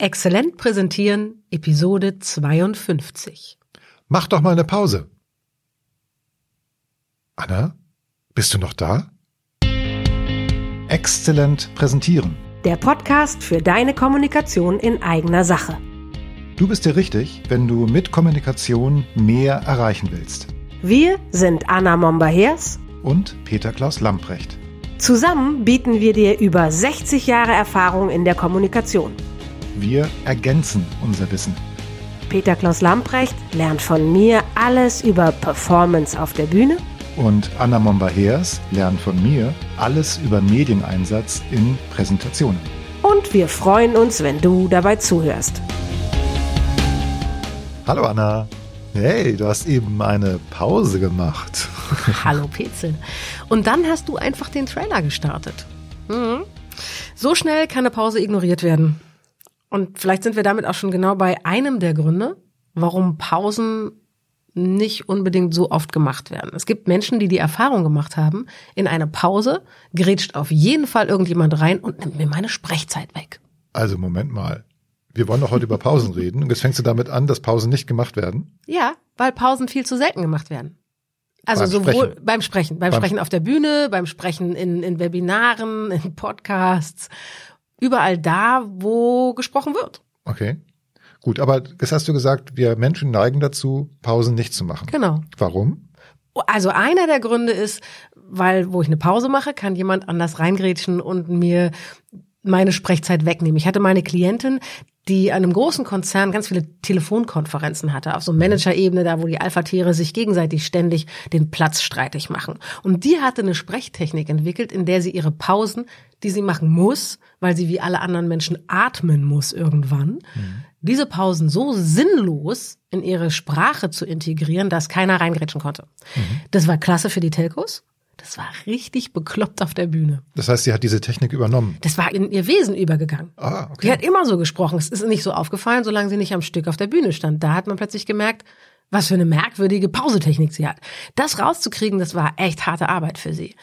Exzellent präsentieren, Episode 52. Mach doch mal eine Pause. Anna, bist du noch da? Exzellent präsentieren. Der Podcast für deine Kommunikation in eigener Sache. Du bist dir richtig, wenn du mit Kommunikation mehr erreichen willst. Wir sind Anna Momba-Hers Und Peter Klaus Lamprecht. Zusammen bieten wir dir über 60 Jahre Erfahrung in der Kommunikation. Wir ergänzen unser Wissen. Peter Klaus Lamprecht lernt von mir alles über Performance auf der Bühne Und Anna Momba-Heers lernt von mir alles über Medieneinsatz in Präsentationen. und wir freuen uns, wenn du dabei zuhörst. Hallo Anna. Hey, du hast eben eine Pause gemacht. Hallo Petzel. Und dann hast du einfach den Trailer gestartet. Mhm. So schnell kann eine Pause ignoriert werden. Und vielleicht sind wir damit auch schon genau bei einem der Gründe, warum Pausen nicht unbedingt so oft gemacht werden. Es gibt Menschen, die die Erfahrung gemacht haben, in eine Pause grätscht auf jeden Fall irgendjemand rein und nimmt mir meine Sprechzeit weg. Also Moment mal. Wir wollen doch heute über Pausen reden. Und jetzt fängst du damit an, dass Pausen nicht gemacht werden. Ja, weil Pausen viel zu selten gemacht werden. Also Beim sowohl Sprechen. beim Sprechen, beim, Beim- Sprechen auf der Bühne, beim Sprechen in, in Webinaren, in Podcasts, überall da, wo gesprochen wird. Okay. Gut, aber das hast du gesagt, wir Menschen neigen dazu, Pausen nicht zu machen. Genau. Warum? Also einer der Gründe ist, weil wo ich eine Pause mache, kann jemand anders reingrätschen und mir meine Sprechzeit wegnehmen. Ich hatte meine Klientin, die an einem großen Konzern ganz viele Telefonkonferenzen hatte, auf so Managerebene, da wo die Alpha-Tiere sich gegenseitig ständig den Platz streitig machen. Und die hatte eine Sprechtechnik entwickelt, in der sie ihre Pausen, die sie machen muss, weil sie wie alle anderen Menschen atmen muss irgendwann, diese Pausen so sinnlos in ihre Sprache zu integrieren, dass keiner reingrätschen konnte. Das war klasse für die Telcos. Das war richtig bekloppt auf der Bühne. Das heißt, sie hat diese Technik übernommen. Das war in ihr Wesen übergegangen. Ah, Sie okay. hat immer so gesprochen. Es ist nicht so aufgefallen, solange sie nicht am Stück auf der Bühne stand. Da hat man plötzlich gemerkt, was für eine merkwürdige Pausetechnik sie hat. Das rauszukriegen, das war echt harte Arbeit für sie.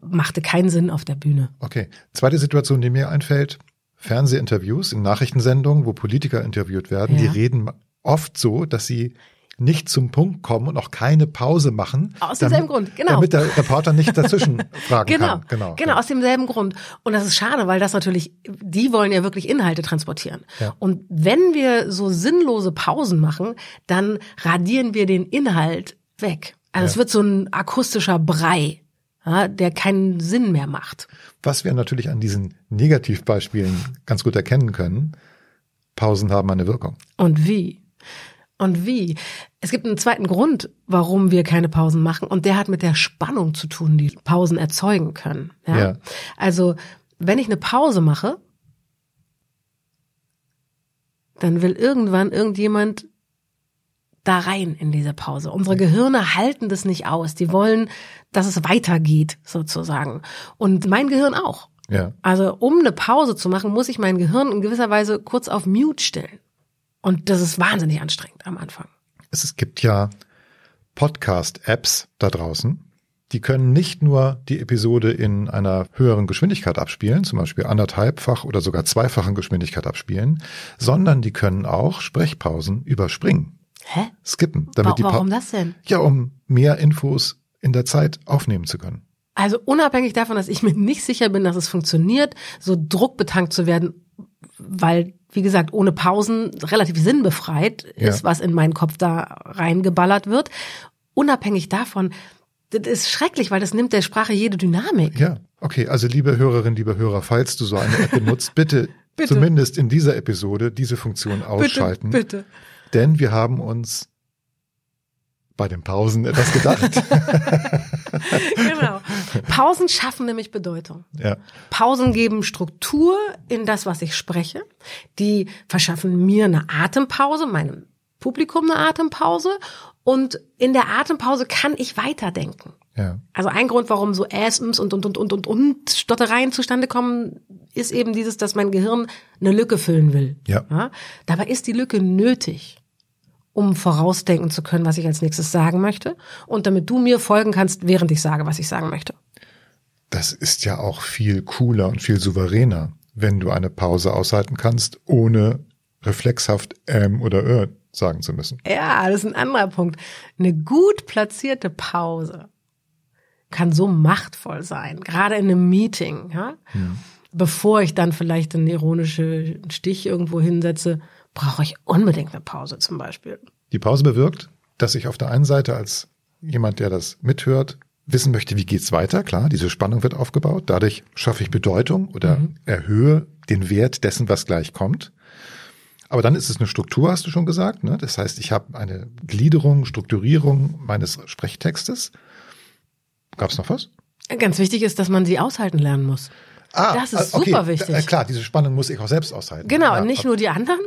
Machte keinen Sinn auf der Bühne. Okay. Zweite Situation, die mir einfällt. Fernsehinterviews in Nachrichtensendungen, wo Politiker interviewt werden, Ja. die reden oft so, dass sie nicht zum Punkt kommen und auch keine Pause machen. Aus demselben Grund, genau. Damit der Reporter nicht dazwischen fragen Genau, kann. Genau, genau, aus demselben Grund. Und das ist schade, weil das natürlich, die wollen ja wirklich Inhalte transportieren. Ja. Und wenn wir so sinnlose Pausen machen, dann radieren wir den Inhalt weg. Also es Ja. wird so ein akustischer Brei, ja, der keinen Sinn mehr macht. Was wir natürlich an diesen Negativbeispielen ganz gut erkennen können, Pausen haben eine Wirkung. Und wie? Und wie? Es gibt einen zweiten Grund, warum wir keine Pausen machen, und der hat mit der Spannung zu tun, die Pausen erzeugen können. Ja? Ja. Also, wenn ich eine Pause mache, dann will irgendwann irgendjemand da rein in diese Pause. Unsere Gehirne halten das nicht aus. Die wollen, dass es weitergeht, sozusagen. Und mein Gehirn auch. Ja. Also um eine Pause zu machen, muss ich mein Gehirn in gewisser Weise kurz auf Mute stellen. Und das ist wahnsinnig anstrengend am Anfang. Es, gibt ja Podcast-Apps da draußen, die können nicht nur die Episode in einer höheren Geschwindigkeit abspielen, zum Beispiel anderthalbfach oder sogar zweifachen Geschwindigkeit abspielen, sondern die können auch Sprechpausen überspringen, Hä? skippen, Wa damit die Pa- warum das denn? ja, um mehr Infos in der Zeit aufnehmen zu können. Also unabhängig davon, dass ich mir nicht sicher bin, dass es funktioniert, so druckbetankt zu werden, weil, wie gesagt, ohne Pausen relativ sinnbefreit ist, Ja. was in meinen Kopf da reingeballert wird. Unabhängig davon, das ist schrecklich, weil das nimmt der Sprache jede Dynamik. Ja, okay, also liebe Hörerinnen, liebe Hörer, falls du so eine App benutzt, bitte, Bitte. zumindest in dieser Episode diese Funktion ausschalten. Bitte, bitte. Denn wir haben uns bei den Pausen etwas gedacht. Genau. Pausen schaffen nämlich Bedeutung. ja, Pausen geben Struktur in das, was ich spreche. Die verschaffen mir eine Atempause, meinem Publikum eine Atempause. Und in der Atempause kann ich weiterdenken. ja, Also ein Grund, warum so Äsms und, und, und, und, und, und Stottereien zustande kommen, ist eben dieses, dass mein Gehirn eine Lücke füllen will. Ja. Dabei ist die Lücke nötig, um vorausdenken zu können, was ich als nächstes sagen möchte. Und damit du mir folgen kannst, während ich sage, was ich sagen möchte. das ist ja auch viel cooler und viel souveräner, wenn du eine Pause aushalten kannst, ohne reflexhaft ähm oder äh sagen zu müssen. Ja, das ist ein anderer Punkt. Eine gut platzierte Pause kann so machtvoll sein, gerade in einem Meeting, ja. ja. Bevor ich dann vielleicht einen ironischen Stich irgendwo hinsetze, brauche ich unbedingt eine Pause zum Beispiel. Die Pause bewirkt, dass ich auf der einen Seite als jemand, der das mithört, wissen möchte, wie geht's weiter. Klar, diese Spannung wird aufgebaut. Dadurch schaffe ich Bedeutung oder mhm. erhöhe den Wert dessen, was gleich kommt. Aber dann ist es eine Struktur, hast du schon gesagt. Ne? Das heißt, ich habe eine Gliederung, Strukturierung meines Sprechtextes. Gab es noch was? Ganz wichtig ist, dass man sie aushalten lernen muss. Ah, das ist okay. super wichtig. Da, klar, diese Spannung muss ich auch selbst aushalten. Genau, ja, nicht okay. nur die anderen,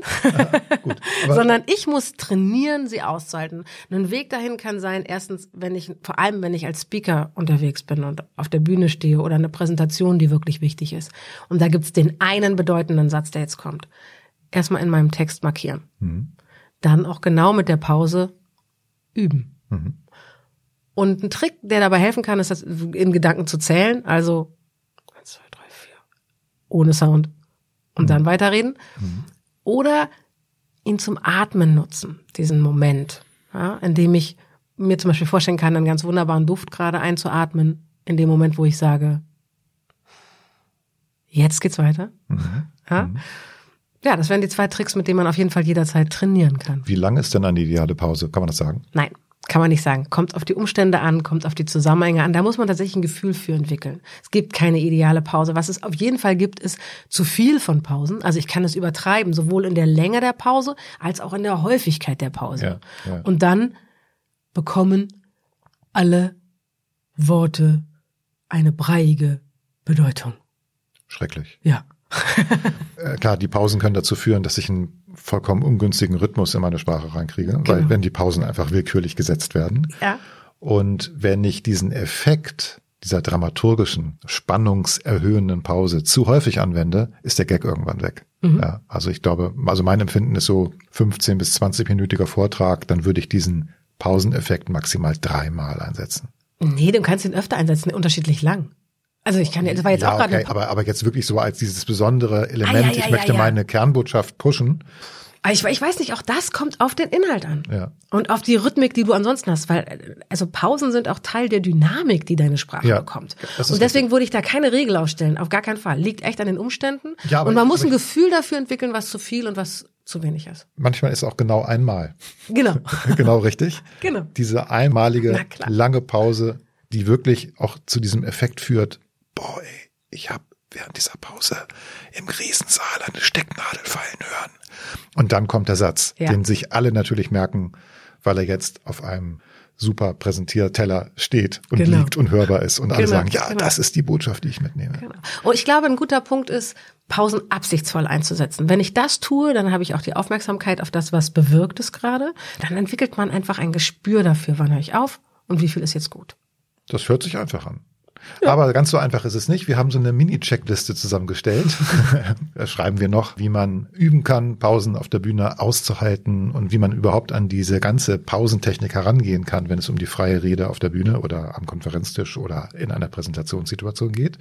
gut, sondern ich muss trainieren, sie auszuhalten. Ein Weg dahin kann sein, erstens, wenn ich, vor allem wenn ich als Speaker unterwegs bin und auf der Bühne stehe oder eine Präsentation, die wirklich wichtig ist. Und da gibt's den einen bedeutenden Satz, der jetzt kommt. Erstmal in meinem Text markieren. Mhm. Dann auch genau mit der Pause üben. Mhm. Und ein Trick, der dabei helfen kann, ist das in Gedanken zu zählen. Also ohne Sound und mhm. dann weiterreden. Mhm. Oder ihn zum Atmen nutzen, diesen Moment, ja, in dem ich mir zum Beispiel vorstellen kann, einen ganz wunderbaren Duft gerade einzuatmen, in dem Moment, wo ich sage, jetzt geht's weiter. Mhm. Ja? Mhm. ja, das wären die zwei Tricks, mit denen man auf jeden Fall jederzeit trainieren kann. Wie lang ist denn eine ideale Pause? Kann man das sagen? Nein. Kann man nicht sagen. Kommt auf die Umstände an, kommt auf die Zusammenhänge an. Da muss man tatsächlich ein Gefühl für entwickeln. Es gibt keine ideale Pause. Was es auf jeden Fall gibt, ist zu viel von Pausen. Also ich kann es übertreiben, sowohl in der Länge der Pause als auch in der Häufigkeit der Pause. Ja, ja. Und dann bekommen alle Worte eine breiige Bedeutung. Schrecklich. Ja. Äh, klar, die Pausen können dazu führen, dass ich einen vollkommen ungünstigen Rhythmus in meine Sprache reinkriege, genau. weil wenn die Pausen einfach willkürlich gesetzt werden. Ja. Und wenn ich diesen Effekt dieser dramaturgischen, spannungserhöhenden Pause zu häufig anwende, ist der Gag irgendwann weg. Mhm. Ja, also ich glaube, also mein Empfinden ist so 15 bis 20 minütiger Vortrag, dann würde ich diesen Pauseneffekt maximal dreimal einsetzen. Nee, du kannst ihn öfter einsetzen, unterschiedlich lang. Also ich kann, das war jetzt ja, auch gerade. Okay, aber, aber jetzt wirklich so als dieses besondere Element, ah, ja, ja, ich möchte meine Kernbotschaft pushen. Ich, ich weiß nicht, auch das kommt auf den Inhalt an. Ja. Und auf die Rhythmik, die du ansonsten hast, weil also Pausen sind auch Teil der Dynamik, die deine Sprache ja, bekommt. Und deswegen richtig. würde ich da keine Regel aufstellen, auf gar keinen Fall. Liegt echt an den Umständen. Ja, aber und man muss ein Gefühl dafür entwickeln, was zu viel und was zu wenig ist. Manchmal ist auch genau einmal. Genau. genau richtig. Genau. Diese einmalige lange Pause, die wirklich auch zu diesem Effekt führt, boah, ey, ich habe während dieser Pause im Riesensaal eine Stecknadel fallen hören. Und dann kommt der Satz, ja. den sich alle natürlich merken, weil er jetzt auf einem super Präsentierteller steht und genau. liegt und hörbar ist und alle genau, sagen, ja, genau. das ist die Botschaft, die ich mitnehme. Genau. Und ich glaube, ein guter Punkt ist, Pausen absichtsvoll einzusetzen. Wenn ich das tue, dann habe ich auch die Aufmerksamkeit auf das, was bewirkt es gerade. Dann entwickelt man einfach ein Gespür dafür, wann höre ich auf und wie viel ist jetzt gut. Das hört sich einfach an. Ja. Aber ganz so einfach ist es nicht. Wir haben so eine Mini-Checkliste zusammengestellt. da schreiben wir noch, wie man üben kann, Pausen auf der Bühne auszuhalten und wie man überhaupt an diese ganze Pausentechnik herangehen kann, wenn es um die freie Rede auf der Bühne oder am Konferenztisch oder in einer Präsentationssituation geht.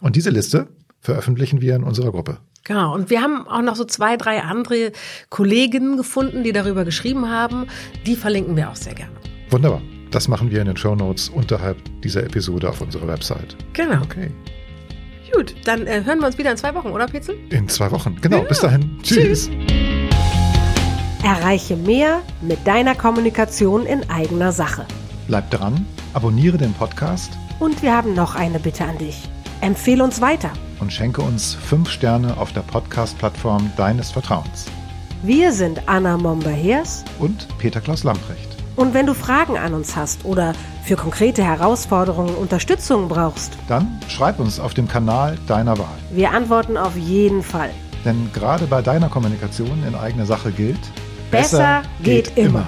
Und diese Liste veröffentlichen wir in unserer Gruppe. Genau. Und wir haben auch noch so zwei, drei andere Kolleginnen gefunden, die darüber geschrieben haben. Die verlinken wir auch sehr gerne. Wunderbar. Das machen wir in den Show Notes unterhalb dieser Episode auf unserer Website. Genau. Okay. Gut, dann äh, hören wir uns wieder in zwei Wochen, oder Petzel? In zwei Wochen, genau. Ja. Bis dahin. Tschüss. Tschüss. Erreiche mehr mit deiner Kommunikation in eigener Sache. Bleib dran, abonniere den Podcast. Und wir haben noch eine Bitte an dich. Empfehle uns weiter. Und schenke uns fünf Sterne auf der Podcast-Plattform deines Vertrauens. Wir sind Anna Momber-Hers und Peter Klaus Lamprecht. Und wenn du Fragen an uns hast oder für konkrete Herausforderungen Unterstützung brauchst, dann schreib uns auf dem Kanal deiner Wahl. Wir antworten auf jeden Fall. Denn gerade bei deiner Kommunikation in eigener Sache gilt, besser, besser geht, geht, immer. immer.